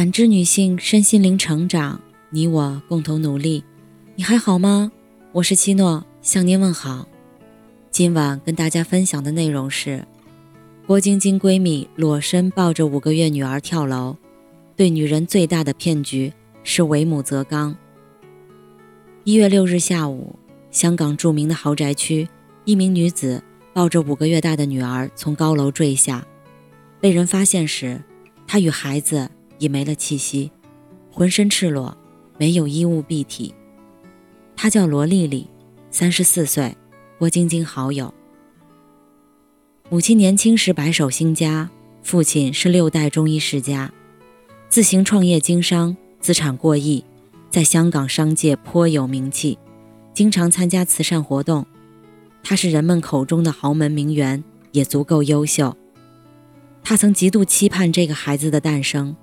感知女性身心灵成长，你我共同努力。你还好吗？我是七诺，向您问好。今晚跟大家分享的内容是：郭晶晶闺蜜裸身抱着五个月女儿跳楼，对女人最大的骗局是为母则刚。一月六日下午，香港著名的豪宅区，一名女子抱着五个月大的女儿从高楼坠下，被人发现时，她与孩子。已没了气息，浑身赤裸，没有衣物蔽体。她叫罗丽丽，三十四岁，郭晶晶好友。母亲年轻时白手兴家，父亲是六代中医世家，自行创业经商，资产过亿，在香港商界颇有名气，经常参加慈善活动。他是人们口中的豪门名媛，也足够优秀。他曾极度期盼这个孩子的诞生。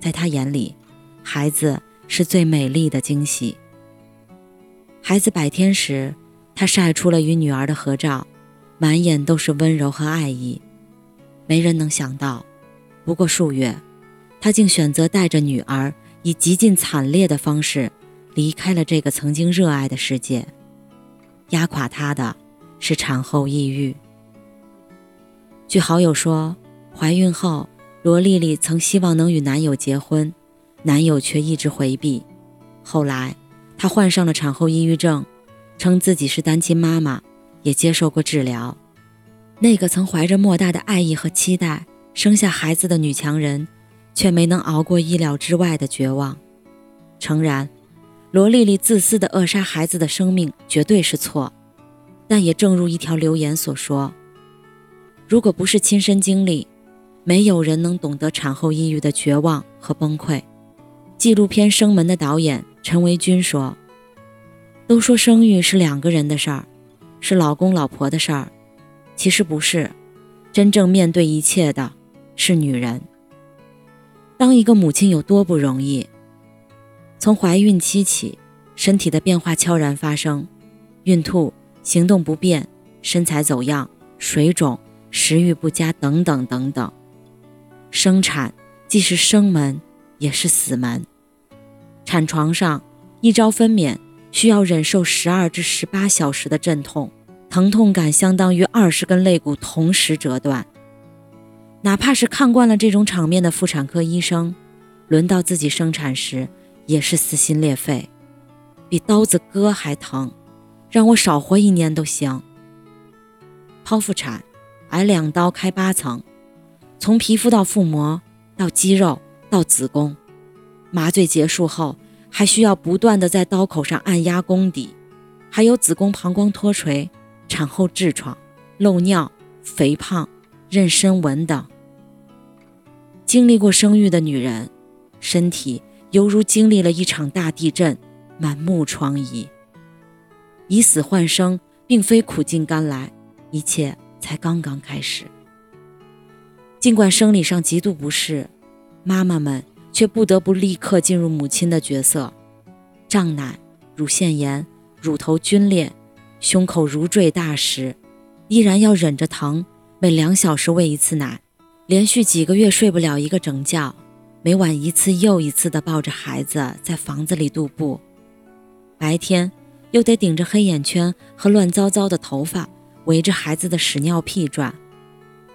在他眼里，孩子是最美丽的惊喜。孩子百天时，他晒出了与女儿的合照，满眼都是温柔和爱意。没人能想到，不过数月，他竟选择带着女儿，以极尽惨烈的方式离开了这个曾经热爱的世界。压垮他的是产后抑郁。据好友说，怀孕后。罗丽丽曾希望能与男友结婚，男友却一直回避。后来，她患上了产后抑郁症，称自己是单亲妈妈，也接受过治疗。那个曾怀着莫大的爱意和期待生下孩子的女强人，却没能熬过意料之外的绝望。诚然，罗丽丽自私的扼杀孩子的生命绝对是错，但也正如一条留言所说：“如果不是亲身经历。”没有人能懂得产后抑郁的绝望和崩溃。纪录片《生门》的导演陈维军说：“都说生育是两个人的事儿，是老公老婆的事儿，其实不是。真正面对一切的是女人。当一个母亲有多不容易？从怀孕期起，身体的变化悄然发生，孕吐、行动不便、身材走样、水肿、食欲不佳等等等等。”生产既是生门，也是死门。产床上一朝分娩，需要忍受十二至十八小时的阵痛，疼痛感相当于二十根肋骨同时折断。哪怕是看惯了这种场面的妇产科医生，轮到自己生产时，也是撕心裂肺，比刀子割还疼，让我少活一年都行。剖腹产，挨两刀开八层。从皮肤到腹膜，到肌肉，到子宫，麻醉结束后，还需要不断的在刀口上按压宫底，还有子宫膀胱脱垂、产后痔疮、漏尿、肥胖、妊娠纹等。经历过生育的女人，身体犹如经历了一场大地震，满目疮痍。以死换生，并非苦尽甘来，一切才刚刚开始。尽管生理上极度不适，妈妈们却不得不立刻进入母亲的角色，胀奶、乳腺炎、乳头皲裂、胸口如坠大石，依然要忍着疼，每两小时喂一次奶，连续几个月睡不了一个整觉，每晚一次又一次地抱着孩子在房子里踱步，白天又得顶着黑眼圈和乱糟糟的头发，围着孩子的屎尿屁转。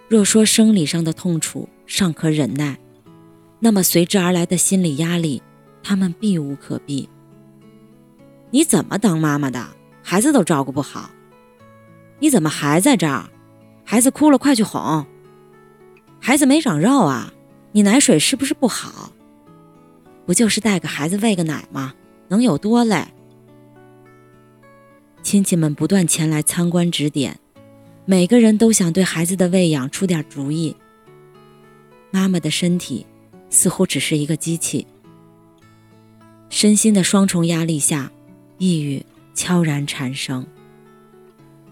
若说生理上的痛楚尚可忍耐，那么随之而来的心理压力，他们避无可避。你怎么当妈妈的，孩子都照顾不好？你怎么还在这儿？孩子哭了，快去哄。孩子没长肉啊，你奶水是不是不好？不就是带个孩子喂个奶吗？能有多累？亲戚们不断前来参观指点。每个人都想对孩子的喂养出点主意。妈妈的身体似乎只是一个机器，身心的双重压力下，抑郁悄然产生。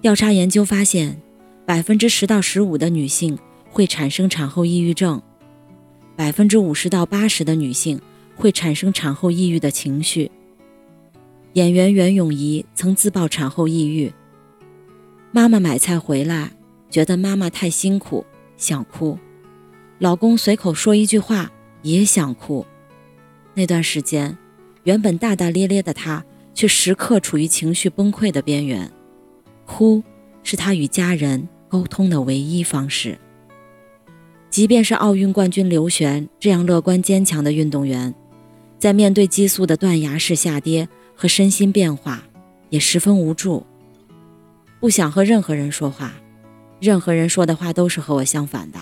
调查研究发现，百分之十到十五的女性会产生产后抑郁症，百分之五十到八十的女性会产生产后抑郁的情绪。演员袁咏仪曾自曝产后抑郁。妈妈买菜回来，觉得妈妈太辛苦，想哭。老公随口说一句话，也想哭，那段时间，原本大大咧咧的他，却时刻处于情绪崩溃的边缘。哭是他与家人沟通的唯一方式。即便是奥运冠军刘璇这样乐观坚强的运动员，在面对激素的断崖式下跌和身心变化，也十分无助。不想和任何人说话，任何人说的话都是和我相反的。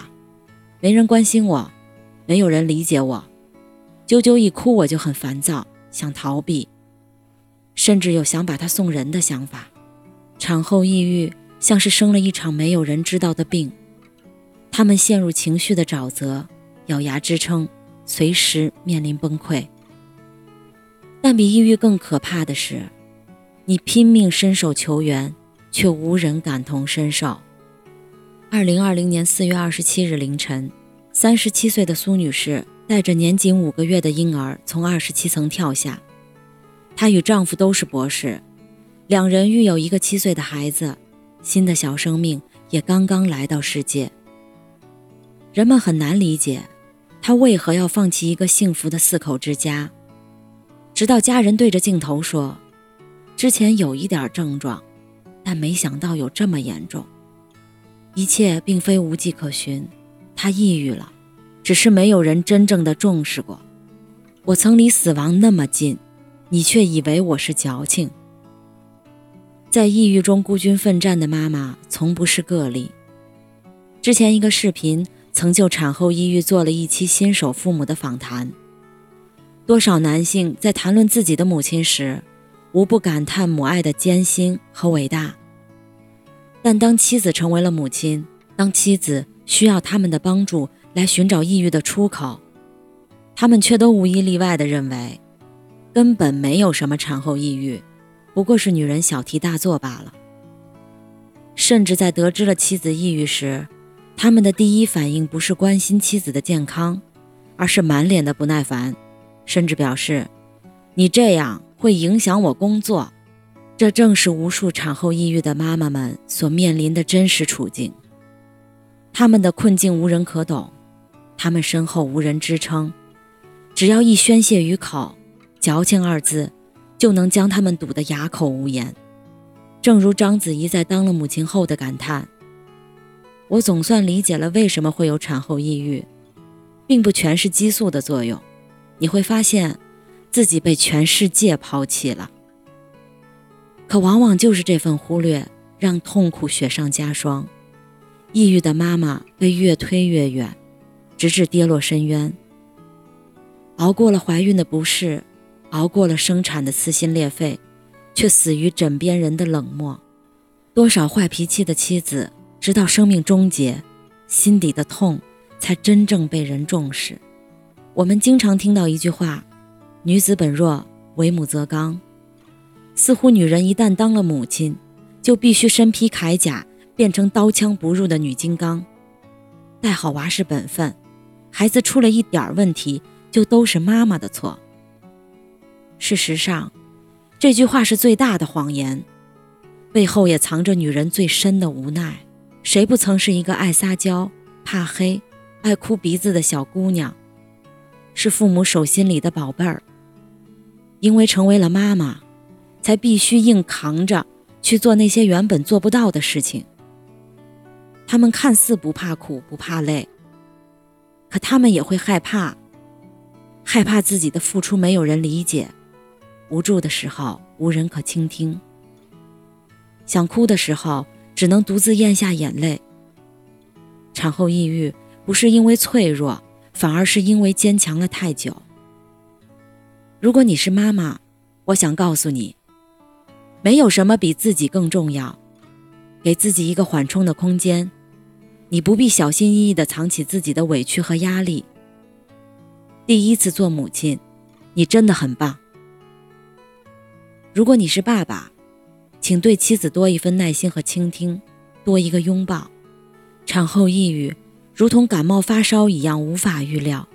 没人关心我，没有人理解我。啾啾一哭，我就很烦躁，想逃避，甚至有想把他送人的想法。产后抑郁像是生了一场没有人知道的病，他们陷入情绪的沼泽，咬牙支撑，随时面临崩溃。但比抑郁更可怕的是，你拼命伸手求援，却无人感同身受。二零二零年四月二十七日凌晨，三十七岁的苏女士。带着年仅五个月的婴儿从二十七层跳下，她与丈夫都是博士，两人育有一个七岁的孩子，新的小生命也刚刚来到世界。人们很难理解，她为何要放弃一个幸福的四口之家。直到家人对着镜头说：“之前有一点症状，但没想到有这么严重。一切并非无迹可寻，她抑郁了。”只是没有人真正的重视过。我曾离死亡那么近，你却以为我是矫情。在抑郁中孤军奋战的妈妈从不是个例。之前一个视频曾就产后抑郁做了一期新手父母的访谈。多少男性在谈论自己的母亲时，无不感叹母爱的艰辛和伟大。但当妻子成为了母亲，当妻子需要他们的帮助。来寻找抑郁的出口，他们却都无一例外地认为，根本没有什么产后抑郁，不过是女人小题大做罢了。甚至在得知了妻子抑郁时，他们的第一反应不是关心妻子的健康，而是满脸的不耐烦，甚至表示：“你这样会影响我工作。”这正是无数产后抑郁的妈妈们所面临的真实处境。他们的困境无人可懂。他们身后无人支撑，只要一宣泄于口，“矫情”二字就能将他们堵得哑口无言。正如章子怡在当了母亲后的感叹：“我总算理解了为什么会有产后抑郁，并不全是激素的作用。你会发现，自己被全世界抛弃了。可往往就是这份忽略，让痛苦雪上加霜。抑郁的妈妈被越推越远。”直至跌落深渊，熬过了怀孕的不适，熬过了生产的撕心裂肺，却死于枕边人的冷漠。多少坏脾气的妻子，直到生命终结，心底的痛才真正被人重视。我们经常听到一句话：“女子本弱，为母则刚。”似乎女人一旦当了母亲，就必须身披铠甲，变成刀枪不入的女金刚。带好娃是本分。孩子出了一点问题，就都是妈妈的错。事实上，这句话是最大的谎言，背后也藏着女人最深的无奈。谁不曾是一个爱撒娇、怕黑、爱哭鼻子的小姑娘，是父母手心里的宝贝儿？因为成为了妈妈，才必须硬扛着去做那些原本做不到的事情。他们看似不怕苦、不怕累。可他们也会害怕，害怕自己的付出没有人理解，无助的时候无人可倾听，想哭的时候只能独自咽下眼泪。产后抑郁不是因为脆弱，反而是因为坚强了太久。如果你是妈妈，我想告诉你，没有什么比自己更重要，给自己一个缓冲的空间。你不必小心翼翼地藏起自己的委屈和压力。第一次做母亲，你真的很棒。如果你是爸爸，请对妻子多一份耐心和倾听，多一个拥抱。产后抑郁如同感冒发烧一样无法预料，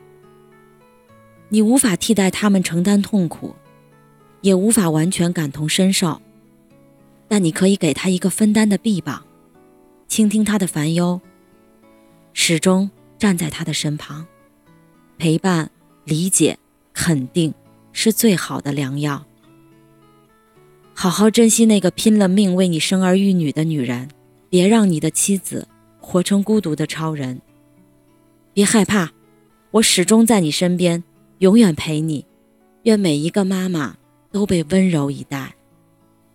你无法替代他们承担痛苦，也无法完全感同身受，但你可以给他一个分担的臂膀，倾听他的烦忧。始终站在他的身旁，陪伴、理解、肯定是最好的良药。好好珍惜那个拼了命为你生儿育女的女人，别让你的妻子活成孤独的超人。别害怕，我始终在你身边，永远陪你。愿每一个妈妈都被温柔以待。